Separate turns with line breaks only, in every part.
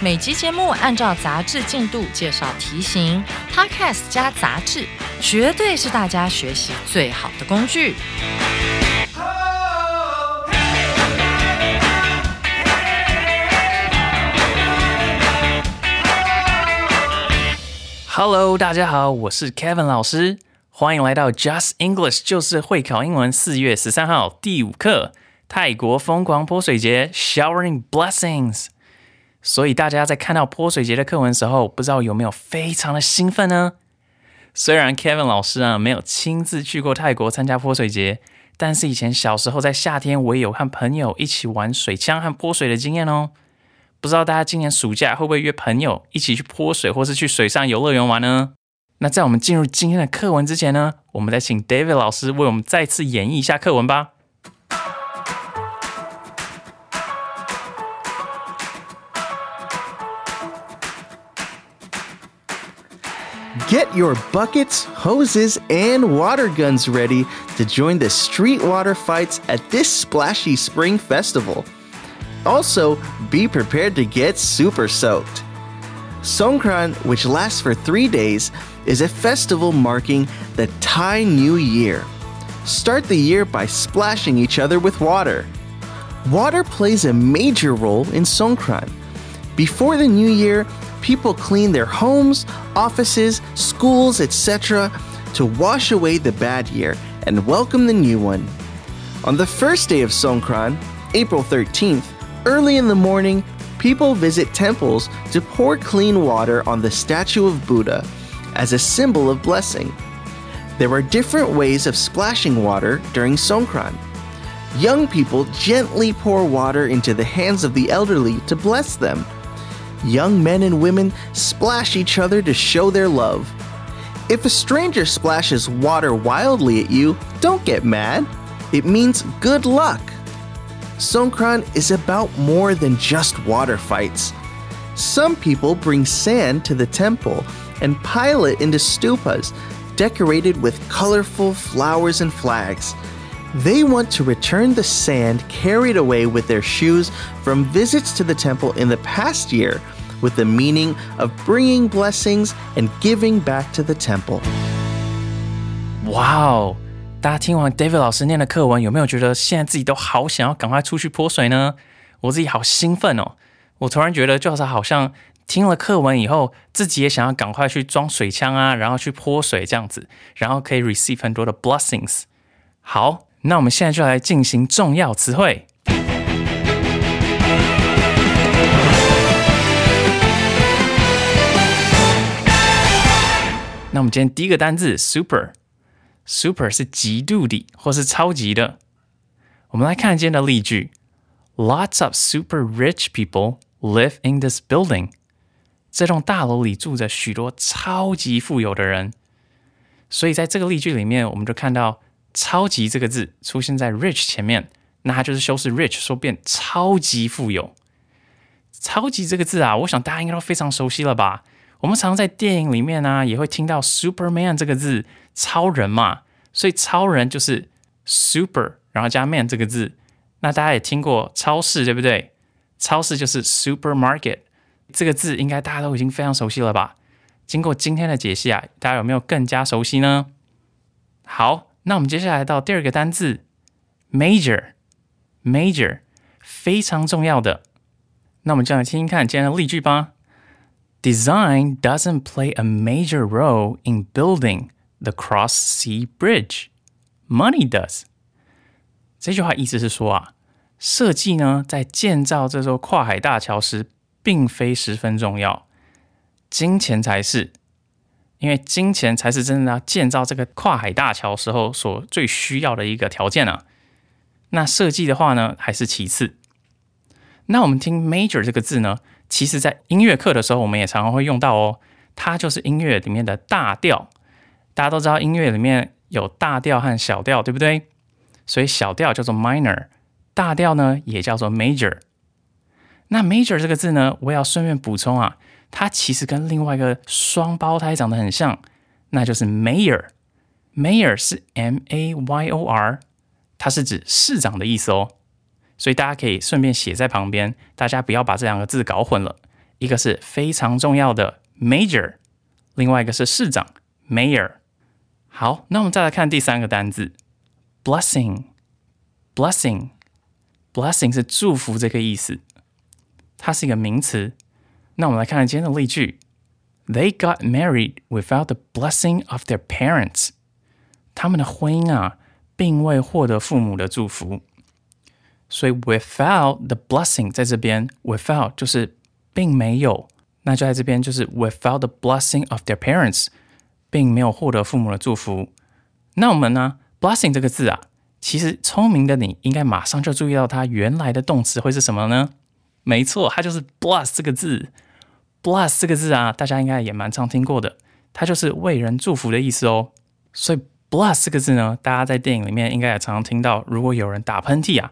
每集节目按照杂志进度介绍题型，Podcast 加杂志，绝对是大家学习最好的工具。
Hello，大家好，我是 Kevin 老师，欢迎来到 Just English，就是会考英文四月十三号第五课泰国疯狂泼水节 Showering Blessings。所以大家在看到泼水节的课文时候，不知道有没有非常的兴奋呢？虽然 Kevin 老师啊没有亲自去过泰国参加泼水节，但是以前小时候在夏天，我也有和朋友一起玩水枪和泼水的经验哦。不知道大家今年暑假会不会约朋友一起去泼水，或是去水上游乐园玩呢？那在我们进入今天的课文之前呢，我们再请 David 老师为我们再次演绎一下课文吧。
Get your buckets, hoses, and water guns ready to join the street water fights at this splashy spring festival. Also, be prepared to get super soaked. Songkran, which lasts for three days, is a festival marking the Thai New Year. Start the year by splashing each other with water. Water plays a major role in Songkran. Before the new year, people clean their homes, offices, schools, etc., to wash away the bad year and welcome the new one. On the first day of Songkran, April 13th, early in the morning, people visit temples to pour clean water on the statue of Buddha as a symbol of blessing. There are different ways of splashing water during Songkran. Young people gently pour water into the hands of the elderly to bless them. Young men and women splash each other to show their love. If a stranger splashes water wildly at you, don't get mad. It means good luck. Songkran is about more than just water fights. Some people bring sand to the temple and pile it into stupas decorated with colorful flowers and flags. They want to return the sand carried away with their shoes from visits to the temple in the past year with the meaning of bringing blessings and giving back to the temple.
哇哦！大家听完 David 老师念的课文，有没有觉得现在自己都好想要赶快出去泼水呢？我自己好兴奋哦！我突然觉得，就是好像听了课文以后，自己也想要赶快去装水枪啊，然后去泼水这样子，然后可以 receive 很多的 blessings。好， 那我们现在就来进行重要词汇。那我们今天第一个单字 super，super 是极度的或是超级的。我们来看今天的例句：Lots of super rich people live in this building。这栋大楼里住着许多超级富有的人。所以在这个例句里面，我们就看到“超级”这个字出现在 rich 前面，那它就是修饰 rich，说变超级富有。超级这个字啊，我想大家应该都非常熟悉了吧？我们常在电影里面呢，也会听到 Superman 这个字，超人嘛，所以超人就是 super，然后加 man 这个字。那大家也听过超市，对不对？超市就是 supermarket，这个字应该大家都已经非常熟悉了吧？经过今天的解析啊，大家有没有更加熟悉呢？好，那我们接下来到第二个单字 major，major 非常重要的。那我们就来听听看今天的例句吧。Design doesn't play a major role in building the cross sea bridge. Money does. 这句话意思是说啊，设计呢在建造这座跨海大桥时，并非十分重要，金钱才是。因为金钱才是真正要建造这个跨海大桥时候所最需要的一个条件啊。那设计的话呢，还是其次。那我们听 major 这个字呢？其实在音乐课的时候，我们也常常会用到哦。它就是音乐里面的大调。大家都知道音乐里面有大调和小调，对不对？所以小调叫做 minor，大调呢也叫做 major。那 major 这个字呢，我也要顺便补充啊，它其实跟另外一个双胞胎长得很像，那就是 mayor。mayor 是 m a y o r，它是指市长的意思哦。所以大家可以顺便写在旁边，大家不要把这两个字搞混了。一个是非常重要的 major，另外一个是市长 mayor。好，那我们再来看第三个单字，blessing，blessing，blessing 是祝福这个意思，它是一个名词。那我们来看看今天的例句：They got married without the blessing of their parents。他们的婚姻啊，并未获得父母的祝福。所以 without the blessing 在这边，without 就是并没有，那就在这边就是 without the blessing of their parents。并没有获得父母的祝福。那我们呢？blessing 这个字啊，其实聪明的你应该马上就注意到它原来的动词会是什么呢？没错，它就是 bless 这个字。Bless 这个字啊，大家应该也蛮常听过的，它就是为人祝福的意思哦。所以 bless 这个字呢，大家在电影里面应该也常常听到。如果有人打喷嚏啊，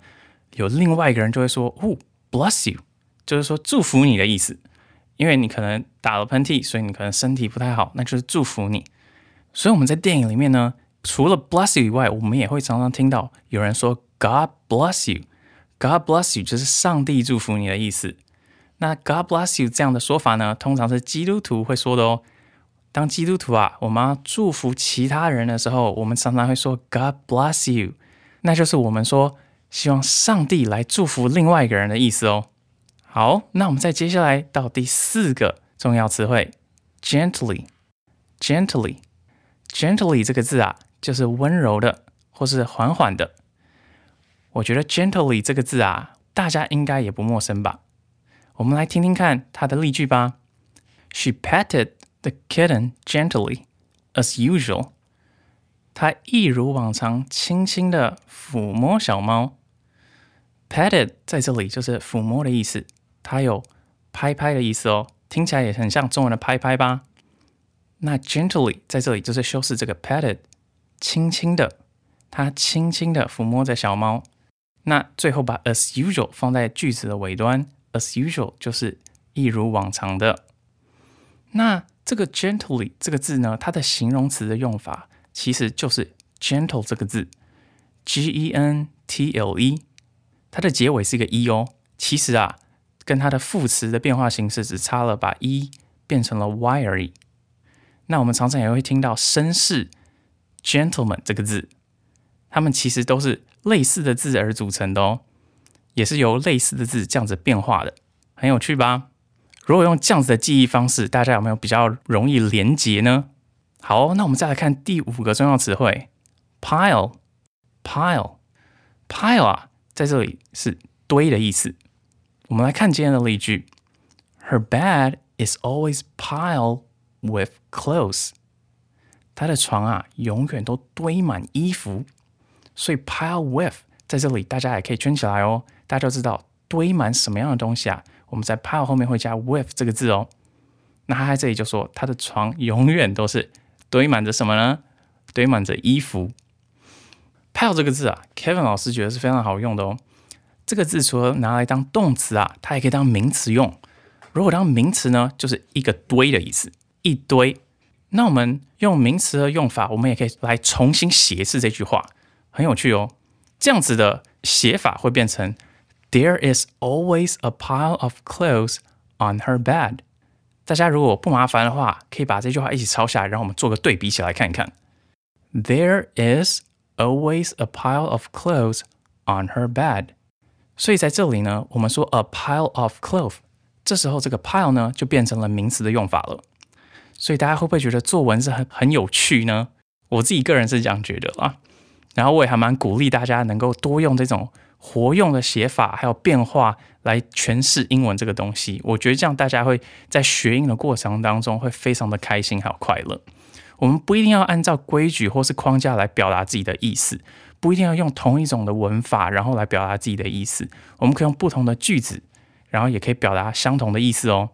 有另外一个人就会说：“哦，bless you”，就是说祝福你的意思。因为你可能打了喷嚏，所以你可能身体不太好，那就是祝福你。所以我们在电影里面呢，除了 bless you 以外，我们也会常常听到有人说 God bless you，God bless you 就是上帝祝福你的意思。那 God bless you 这样的说法呢，通常是基督徒会说的哦。当基督徒啊，我们要祝福其他人的时候，我们常常会说 God bless you，那就是我们说希望上帝来祝福另外一个人的意思哦。好，那我们再接下来到第四个重要词汇，gently，gently，gently 这个字啊，就是温柔的或是缓缓的。我觉得 gently 这个字啊，大家应该也不陌生吧？我们来听听看它的例句吧。She petted the kitten gently, as usual. 她一如往常，轻轻的抚摸小猫。Petted 在这里就是抚摸的意思。它有拍拍的意思哦，听起来也很像中文的拍拍吧？那 gently 在这里就是修饰这个 petted，轻轻的，它轻轻的抚摸着小猫。那最后把 as usual 放在句子的尾端，as usual 就是一如往常的。那这个 gently 这个字呢，它的形容词的用法其实就是 gentle 这个字，g e n t l e，它的结尾是一个 e 哦。其实啊。跟它的副词的变化形式只差了把 e 变成了 y 而已。那我们常常也会听到绅士 gentleman 这个字，它们其实都是类似的字而组成的哦，也是由类似的字这样子变化的，很有趣吧？如果用这样子的记忆方式，大家有没有比较容易连结呢？好，那我们再来看第五个重要词汇 pile pile pile 啊，在这里是堆的意思。我们来看今天的例句：Her bed is always piled with clothes。她的床啊，永远都堆满衣服。所以 pile with 在这里大家也可以圈起来哦。大家都知道堆满什么样的东西啊？我们在 pile 后面会加 with 这个字哦。那他在这里就说，他的床永远都是堆满着什么呢？堆满着衣服。pile 这个字啊，Kevin 老师觉得是非常好用的哦。这个字除了拿来当动词啊，它也可以当名词用。如果当名词呢，就是一个堆的意思，一堆。那我们用名词的用法，我们也可以来重新写一次这句话，很有趣哦。这样子的写法会变成：There is always a pile of clothes on her bed。大家如果不麻烦的话，可以把这句话一起抄下来，让我们做个对比起来看一看。There is always a pile of clothes on her bed。所以在这里呢，我们说 a pile of clothes，这时候这个 pile 呢就变成了名词的用法了。所以大家会不会觉得作文是很很有趣呢？我自己个人是这样觉得啊。然后我也还蛮鼓励大家能够多用这种活用的写法，还有变化来诠释英文这个东西。我觉得这样大家会在学英的过程当中会非常的开心还有快乐。我们不一定要按照规矩或是框架来表达自己的意思。不一定要用同一种的文法，然后来表达自己的意思。我们可以用不同的句子，然后也可以表达相同的意思哦。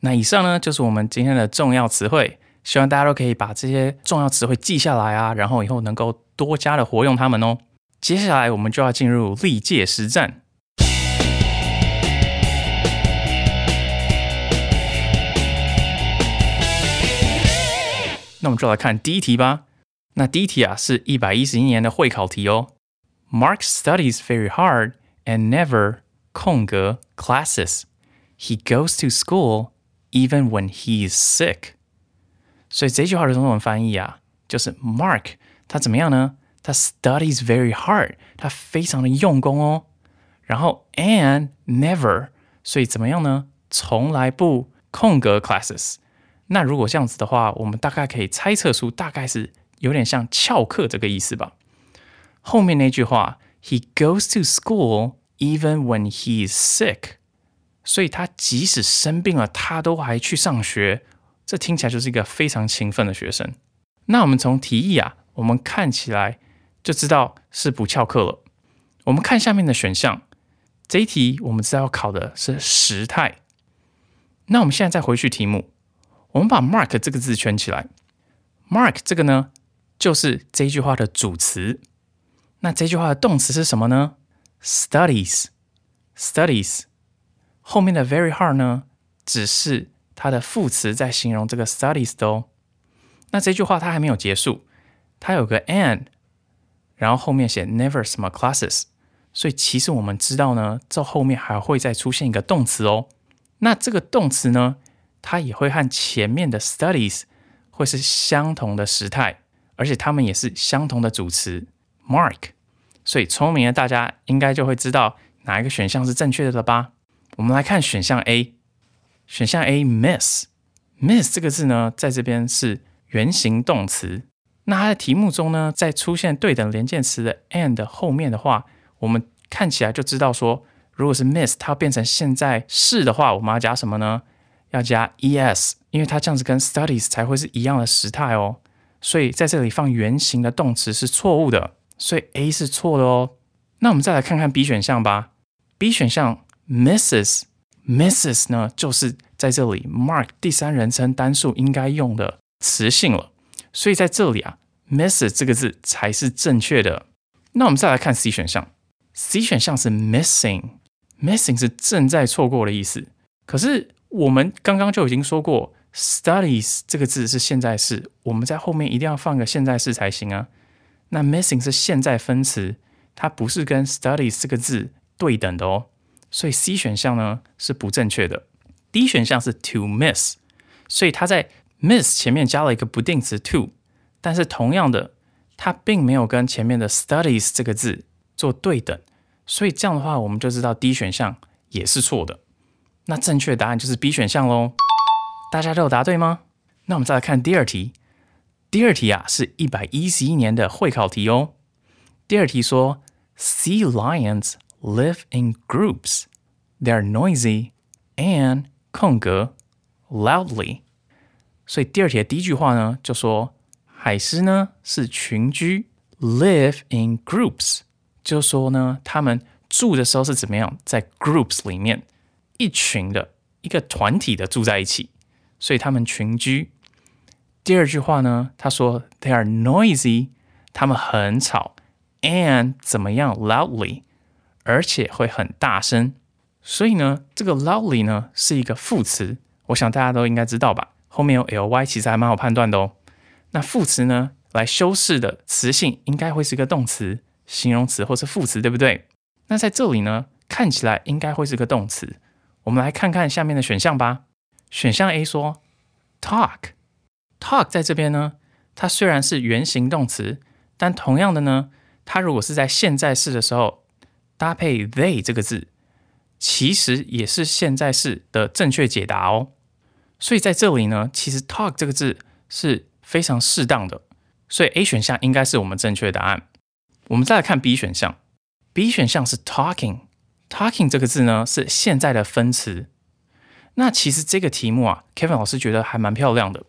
那以上呢就是我们今天的重要词汇，希望大家都可以把这些重要词汇记下来啊，然后以后能够多加的活用它们哦。接下来我们就要进入历届实战。那我们就来看第一题吧。那第一题啊是一百一十一年的会考题哦。Mark studies very hard and never 空格 classes. He goes to school even when he is sick. 所以这句话的中文翻译啊，就是 Mark 他怎么样呢？他 studies very hard，他非常的用功哦。然后 and never，所以怎么样呢？从来不空格 classes。那如果这样子的话，我们大概可以猜测出大概是有点像翘课这个意思吧。后面那句话，He goes to school even when he is sick，所以他即使生病了，他都还去上学。这听起来就是一个非常勤奋的学生。那我们从题意啊，我们看起来就知道是不翘课了。我们看下面的选项，这一题我们知道要考的是时态。那我们现在再回去题目，我们把 mark 这个字圈起来。mark 这个呢，就是这句话的主词。那这句话的动词是什么呢？studies，studies。后面的 very hard 呢，只是它的副词在形容这个 studies 的哦。那这句话它还没有结束，它有个 and，然后后面写 never 什么 classes，所以其实我们知道呢，这后面还会再出现一个动词哦。那这个动词呢，它也会和前面的 studies 会是相同的时态，而且它们也是相同的主词 mark。所以聪明的大家应该就会知道哪一个选项是正确的了吧？我们来看选项 A，选项 A miss，miss 这个字呢，在这边是原形动词。那它的题目中呢，在出现对等连接词的 and 后面的话，我们看起来就知道说，如果是 miss，它变成现在是的话，我们要加什么呢？要加 es，因为它这样子跟 studies 才会是一样的时态哦。所以在这里放原形的动词是错误的。所以 A 是错的哦。那我们再来看看 B 选项吧。B 选项 misses，misses 呢，就是在这里 mark 第三人称单数应该用的词性了。所以在这里啊，Mrs 这个字才是正确的。那我们再来看 C 选项。C 选项是 missing，missing 是正在错过的意思。可是我们刚刚就已经说过，studies 这个字是现在式，我们在后面一定要放个现在式才行啊。那 missing 是现在分词，它不是跟 studies 这个字对等的哦，所以 C 选项呢是不正确的。D 选项是 to miss，所以它在 miss 前面加了一个不定词 to，但是同样的，它并没有跟前面的 studies 这个字做对等，所以这样的话，我们就知道 D 选项也是错的。那正确答案就是 B 选项喽。大家都有答对吗？那我们再来看第二题。第二题啊，是一百一十一年的会考题哦。第二题说，Sea lions live in groups. They are noisy and 空格 loudly。所以第二题的第一句话呢，就说海狮呢是群居，live in groups，就说呢他们住的时候是怎么样，在 groups 里面，一群的一个团体的住在一起，所以他们群居。第二句话呢，他说 they are noisy，他们很吵，and 怎么样 loudly，而且会很大声。所以呢，这个 loudly 呢是一个副词，我想大家都应该知道吧？后面有 ly，其实还蛮好判断的哦。那副词呢，来修饰的词性应该会是一个动词、形容词或是副词，对不对？那在这里呢，看起来应该会是个动词。我们来看看下面的选项吧。选项 A 说 talk。Talk 在这边呢，它虽然是原形动词，但同样的呢，它如果是在现在式的时候搭配 they 这个字，其实也是现在式的正确解答哦。所以在这里呢，其实 talk 这个字是非常适当的，所以 A 选项应该是我们正确答案。我们再来看 B 选项，B 选项是 talking，talking 这个字呢是现在的分词。那其实这个题目啊，Kevin 老师觉得还蛮漂亮的。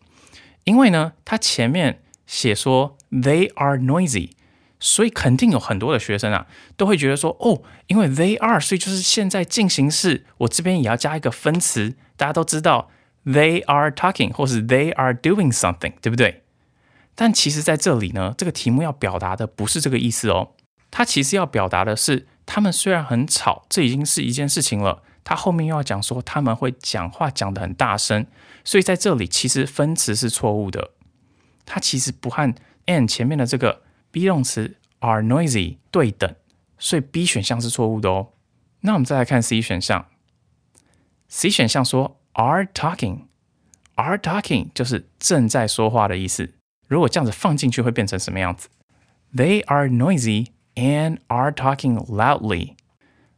因为呢，它前面写说 they are noisy，所以肯定有很多的学生啊，都会觉得说，哦，因为 they are，所以就是现在进行式，我这边也要加一个分词。大家都知道 they are talking 或是 they are doing something，对不对？但其实在这里呢，这个题目要表达的不是这个意思哦。它其实要表达的是，他们虽然很吵，这已经是一件事情了。他后面又要讲说他们会讲话讲得很大声，所以在这里其实分词是错误的。它其实不和 and 前面的这个 be 动词 are noisy 对等，所以 B 选项是错误的哦。那我们再来看 C 选项，C 选项说 are talking，are talking 就是正在说话的意思。如果这样子放进去会变成什么样子？They are noisy and are talking loudly。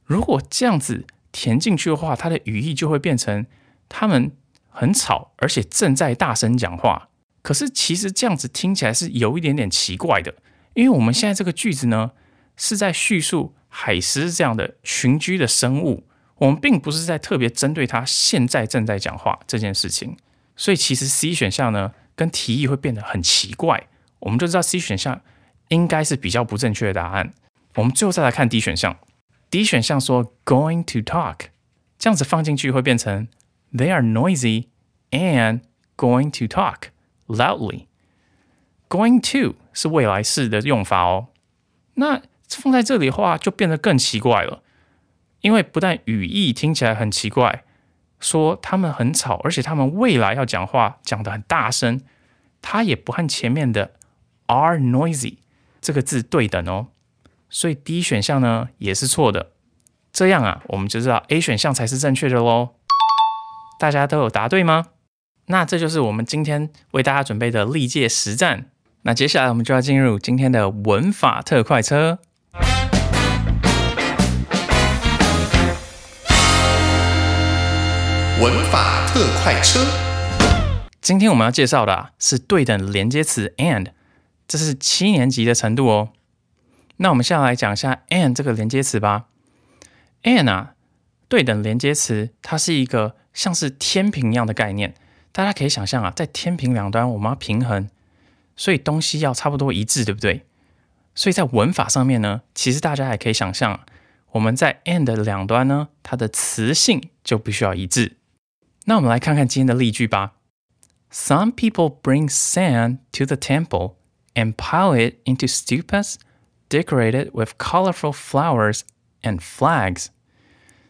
如果这样子填进去的话，它的语义就会变成他们很吵，而且正在大声讲话。可是其实这样子听起来是有一点点奇怪的，因为我们现在这个句子呢是在叙述海狮这样的群居的生物，我们并不是在特别针对他现在正在讲话这件事情。所以其实 C 选项呢？跟提议会变得很奇怪，我们就知道 C 选项应该是比较不正确的答案。我们最后再来看 D 选项，D 选项说 going to talk，这样子放进去会变成 They are noisy and going to talk loudly。Going to 是未来式的用法哦，那放在这里的话就变得更奇怪了，因为不但语义听起来很奇怪。说他们很吵，而且他们未来要讲话讲得很大声，它也不和前面的 are noisy 这个字对等哦，所以 D 选项呢也是错的。这样啊，我们就知道 A 选项才是正确的喽。大家都有答对吗？那这就是我们今天为大家准备的历届实战。那接下来我们就要进入今天的文法特快车。
文法特快车，
今天我们要介绍的啊是对等连接词 and，这是七年级的程度哦。那我们现在来讲一下 and 这个连接词吧。and 啊，对等连接词，它是一个像是天平一样的概念。大家可以想象啊，在天平两端我们要平衡，所以东西要差不多一致，对不对？所以在文法上面呢，其实大家也可以想象，我们在 and 的两端呢，它的词性就必须要一致。那我们来看看今天的例句吧。Some people bring sand to the temple and pile it into stupas decorated with colorful flowers and flags。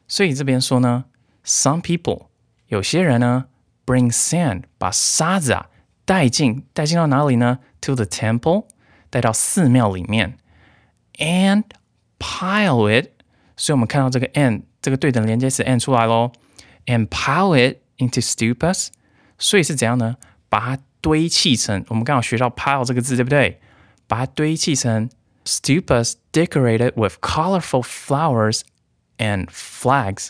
所以这边说呢，some people 有些人呢 bring sand 把沙子啊带进带进到哪里呢？To the temple 带到寺庙里面，and pile it。所以我们看到这个 and 这个对等连接词 and 出来喽，and pile it。 into stupas，所以是怎样呢？把它堆砌成我们刚好学到 pile 这个字，对不对？把它堆砌成 stupas decorated with colorful flowers and flags。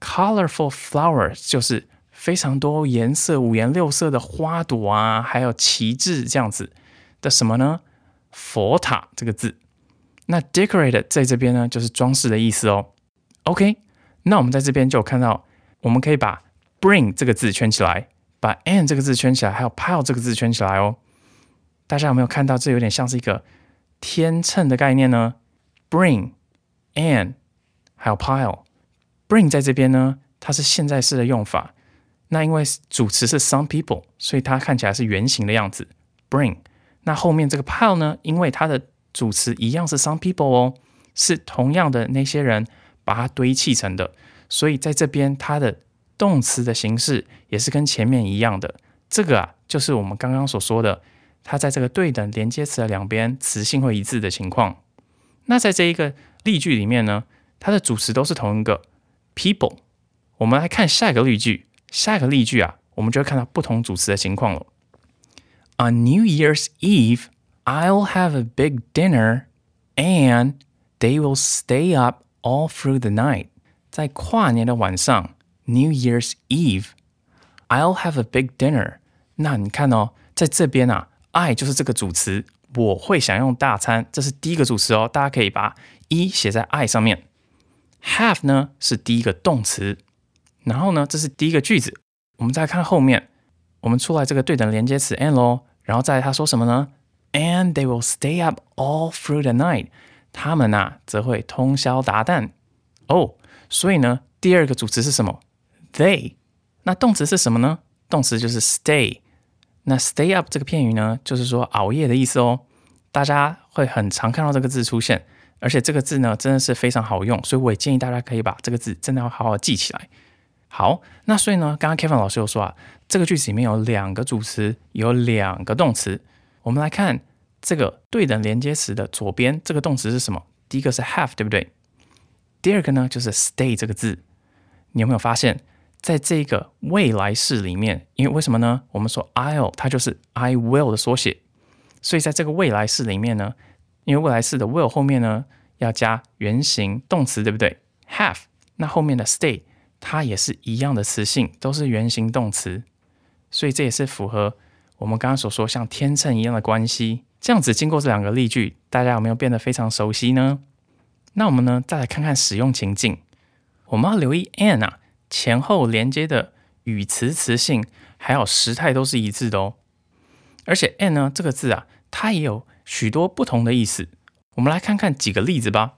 colorful flowers 就是非常多颜色、五颜六色的花朵啊，还有旗帜这样子的什么呢？佛塔这个字。那 decorated 在这边呢，就是装饰的意思哦。OK，那我们在这边就看到，我们可以把 bring 这个字圈起来，把 and 这个字圈起来，还有 pile 这个字圈起来哦。大家有没有看到？这有点像是一个天秤的概念呢？bring and 还有 pile。bring 在这边呢，它是现在式的用法。那因为主词是 some people，所以它看起来是圆形的样子。bring 那后面这个 pile 呢，因为它的主词一样是 some people 哦，是同样的那些人把它堆砌成的，所以在这边它的。动词的形式也是跟前面一样的，这个啊就是我们刚刚所说的，它在这个对等连接词的两边词性会一致的情况。那在这一个例句里面呢，它的主词都是同一个 people。我们来看下一个例句，下一个例句啊，我们就会看到不同主词的情况了。On New Year's Eve, I'll have a big dinner, and they will stay up all through the night。在跨年的晚上。New Year's Eve, I'll have a big dinner。那你看哦，在这边啊，I 就是这个主词，我会享用大餐，这是第一个主词哦。大家可以把一写在 I 上面。Have 呢是第一个动词，然后呢，这是第一个句子。我们再看后面，我们出来这个对等连接词 and 咯，然后再他说什么呢 and they will stay up all through the night。他们呐、则会通宵达旦。哦，所以呢，第二个主词是什么？They。那动词是什么呢？动词就是 stay。那 stay up 这个片语呢，就是说熬夜的意思哦。大家会很常看到这个字出现，而且这个字呢，真的是非常好用，所以我也建议大家可以把这个字真的要好好记起来。好，那所以呢，刚刚 Kevin 老师有说啊，这个句子里面有两个主词，有两个动词。我们来看这个对等连接词的左边，这个动词是什么？第一个是 have，对不对？第二个呢，就是 stay 这个字。你有没有发现，在这个未来式里面，因为为什么呢？我们说 I'll，它就是 I will 的缩写，所以在这个未来式里面呢，因为未来式的 will 后面呢要加原形动词，对不对？have，那后面的 stay。它也是一样的词性，都是原形动词，所以这也是符合我们刚刚所说像天秤一样的关系。这样子经过这两个例句，大家有没有变得非常熟悉呢？那我们呢再来看看使用情境，我们要留意 and 啊前后连接的语词词性还有时态都是一致的哦。而且 and 呢这个字啊，它也有许多不同的意思。我们来看看几个例子吧。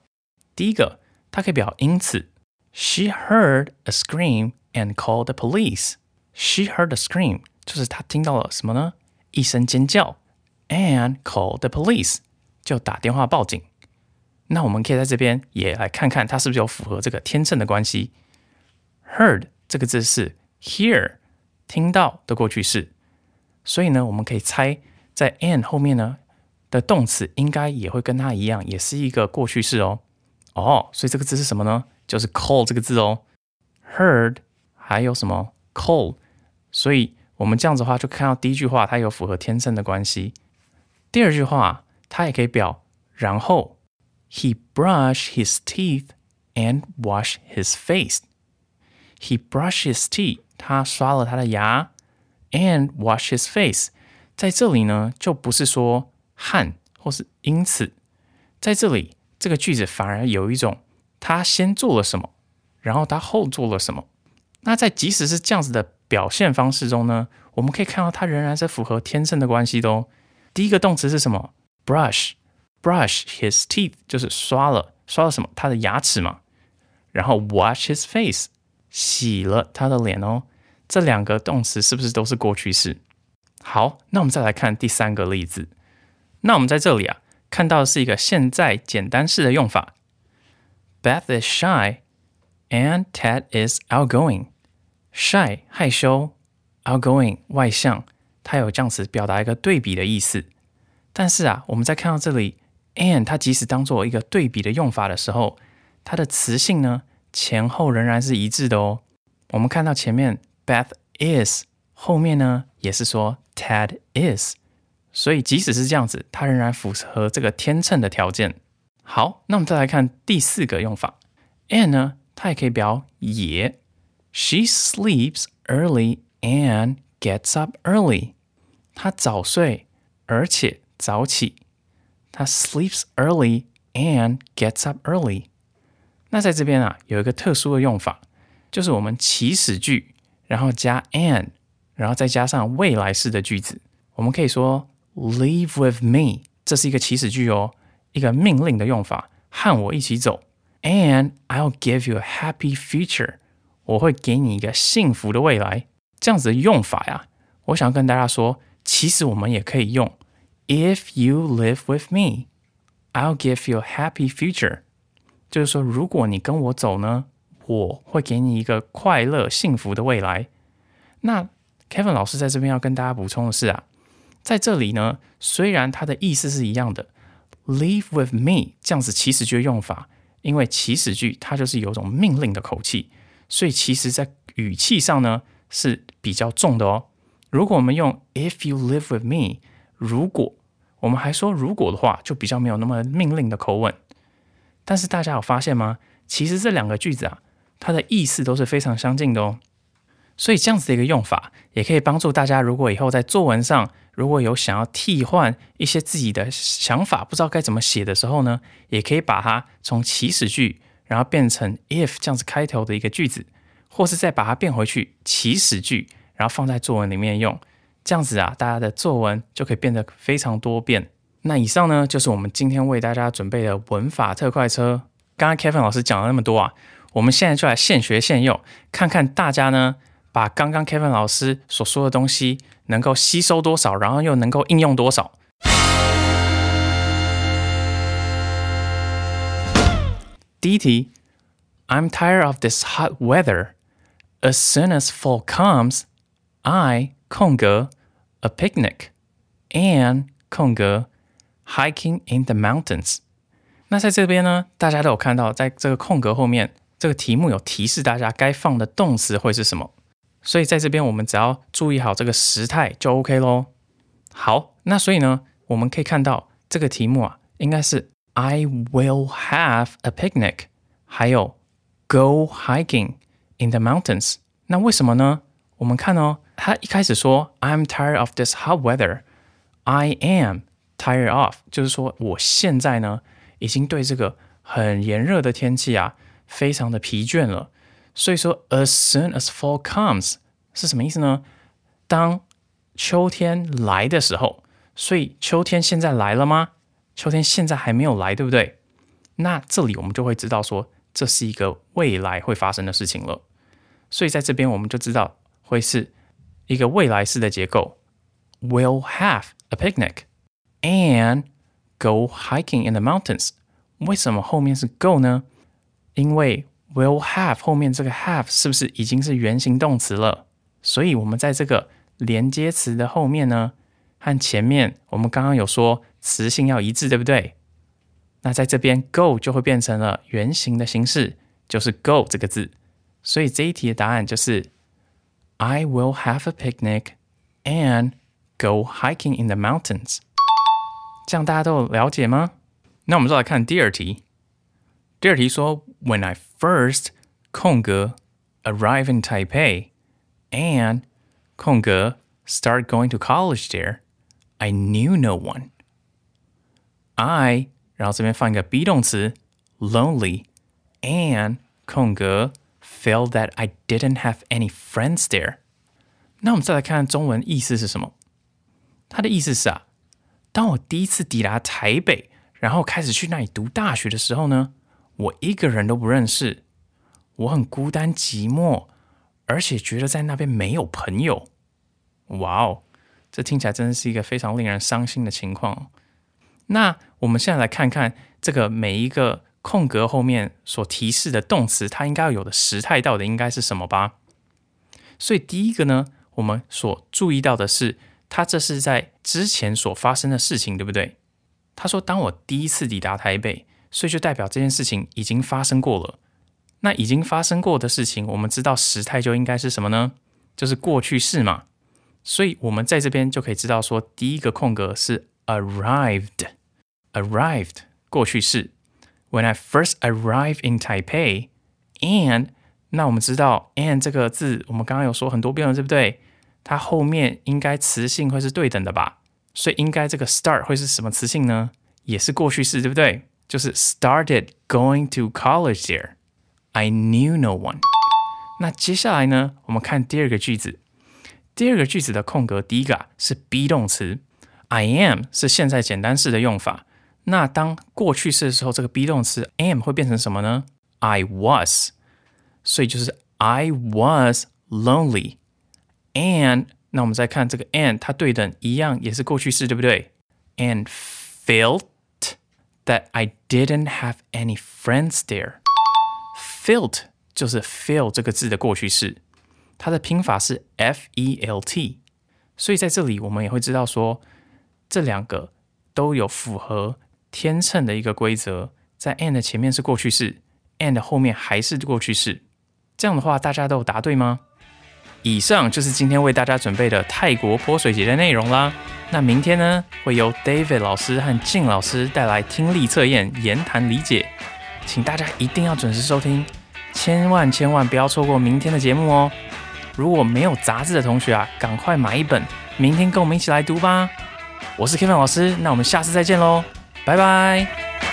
第一个，它可以表因此。She heard a scream and called the police. She heard a scream，就是她听到了什么呢？一声尖叫，and called the police，就打电话报警。那我们可以在这边也来看看它是不是有符合这个天秤的关系。Heard 这个字是 hear，听到的过去式，所以呢，我们可以猜在 and 后面呢的动词应该也会跟它一样，也是一个过去式哦。哦，所以这个字是什么呢？就是 call 这个字哦，heard 还有什么 call，所以我们这样子的话，就看到第一句话它有符合天秤的关系。第二句话它也可以表然后，he brushed his teeth and washed his face。He brushes teeth，他刷了他的牙，and wash his face。在这里呢，就不是说和或是因此，在这里这个句子反而有一种。他先做了什么，然后他后做了什么？那在即使是这样子的表现方式中呢，我们可以看到它仍然是符合天生的关系的哦。第一个动词是什么？brush，brush his teeth 就是刷了，刷了什么？他的牙齿嘛。然后 wash his face，洗了他的脸哦。这两个动词是不是都是过去式？好，那我们再来看第三个例子。那我们在这里啊，看到的是一个现在简单式的用法。Beth is shy, and Ted is outgoing. Shy 害羞，outgoing 外向，它有这样子表达一个对比的意思。但是啊，我们在看到这里，and 它即使当做一个对比的用法的时候，它的词性呢前后仍然是一致的哦。我们看到前面 Beth is，后面呢也是说 Ted is，所以即使是这样子，它仍然符合这个天秤的条件。好，那我们再来看第四个用法，and 呢，它也可以表也。She sleeps early and gets up early。她早睡而且早起。她 sleeps early and gets up early。那在这边啊，有一个特殊的用法，就是我们祈使句，然后加 and，然后再加上未来式的句子。我们可以说 Leave with me，这是一个祈使句哦。一个命令的用法，和我一起走，and I'll give you a happy future，我会给你一个幸福的未来。这样子的用法呀，我想跟大家说，其实我们也可以用，If you live with me，I'll give you a happy future。就是说，如果你跟我走呢，我会给你一个快乐幸福的未来。那 Kevin 老师在这边要跟大家补充的是啊，在这里呢，虽然它的意思是一样的。Leave with me 这样子祈使句的用法，因为祈使句它就是有种命令的口气，所以其实在语气上呢是比较重的哦。如果我们用 If you live with me，如果我们还说如果的话，就比较没有那么命令的口吻。但是大家有发现吗？其实这两个句子啊，它的意思都是非常相近的哦。所以这样子的一个用法，也可以帮助大家，如果以后在作文上如果有想要替换一些自己的想法，不知道该怎么写的时候呢，也可以把它从祈使句，然后变成 if 这样子开头的一个句子，或是再把它变回去祈使句，然后放在作文里面用，这样子啊，大家的作文就可以变得非常多变。那以上呢，就是我们今天为大家准备的文法特快车。刚刚 Kevin 老师讲了那么多啊，我们现在就来现学现用，看看大家呢，把刚刚 Kevin 老师所说的东西能够吸收多少，然后又能够应用多少。第一题，I'm tired of this hot weather. As soon as fall comes, I 空格 a picnic and 空格 hiking in the mountains。那在这边呢，大家都有看到，在这个空格后面，这个题目有提示大家该放的动词会是什么。所以在这边，我们只要注意好这个时态就 OK 咯。好，那所以呢，我们可以看到这个题目啊，应该是 I will have a picnic，还有 go hiking in the mountains。那为什么呢？我们看哦，他一开始说 I'm tired of this hot weather。I am tired off，就是说我现在呢，已经对这个很炎热的天气啊，非常的疲倦了。所以说，as soon as fall comes 是什么意思呢？当秋天来的时候，所以秋天现在来了吗？秋天现在还没有来，对不对？那这里我们就会知道说，这是一个未来会发生的事情了。所以在这边我们就知道会是一个未来式的结构，will have a picnic and go hiking in the mountains。为什么后面是 go 呢？因为 will have 后面这个 have 是不是已经是原形动词了？所以我们在这个连接词的后面呢，和前面我们刚刚有说词性要一致，对不对？那在这边 go 就会变成了原形的形式，就是 go 这个字。所以这一题的答案就是 I will have a picnic and go hiking in the mountains。这样大家都有了解吗？那我们就来看第二题。第二题说，When I first 空格 arrive in Taipei and 空格 start going to college there, I knew no one. I 然后这边放一个 be 动词 lonely and 空格 felt that I didn't have any friends there. 那我们再来看中文意思是什么？它的意思是啊， 当我第一次抵达台北，然后开始去那里读大学的时候呢，我一个人都不认识，我很孤单寂寞，而且觉得在那边没有朋友。哇哦，这听起来真的是一个非常令人伤心的情况。那我们现在来看看这个每一个空格后面所提示的动词，它应该要有的时态到底应该是什么吧？所以第一个呢，我们所注意到的是，它这是在之前所发生的事情，对不对？他说：“当我第一次抵达台北，所以就代表这件事情已经发生过了。那已经发生过的事情，我们知道时态就应该是什么呢？就是过去式嘛。所以我们在这边就可以知道说，第一个空格是 arrived，arrived 过去式。When I first arrived in Taipei，and 那我们知道 and 这个字，我们刚刚有说很多遍了，对不对？它后面应该词性会是对等的吧？所以应该这个 start 会是什么词性呢？也是过去式，对不对？就是 started going to college there. I knew no one. 那接下来呢？我们看第二个句子。第二个句子的空格，第一个是 be 动词，I am 是现在简单式的用法。那当过去式的时候，这个 be 动词 am 会变成什么呢？I was，所以就是 I was lonely and 那我们再看这个 and，它对等一样也是过去式，对不对？And felt that I didn't have any friends there. Felt 就是 feel 这个字的过去式，它的拼法是 f e l t，所以在这里我们也会知道说，这两个都有符合天秤的一个规则，在 and 前面是过去式，and 后面还是过去式。这样的话，大家都有答对吗？以上就是今天为大家准备的泰国泼水节的内容啦。那明天呢，会由 David 老师和静老师带来听力测验、言谈理解，请大家一定要准时收听，千万千万不要错过明天的节目哦。如果没有杂志的同学啊，赶快买一本，明天跟我们一起来读吧。我是 Kevin 老师，那我们下次再见喽，拜拜。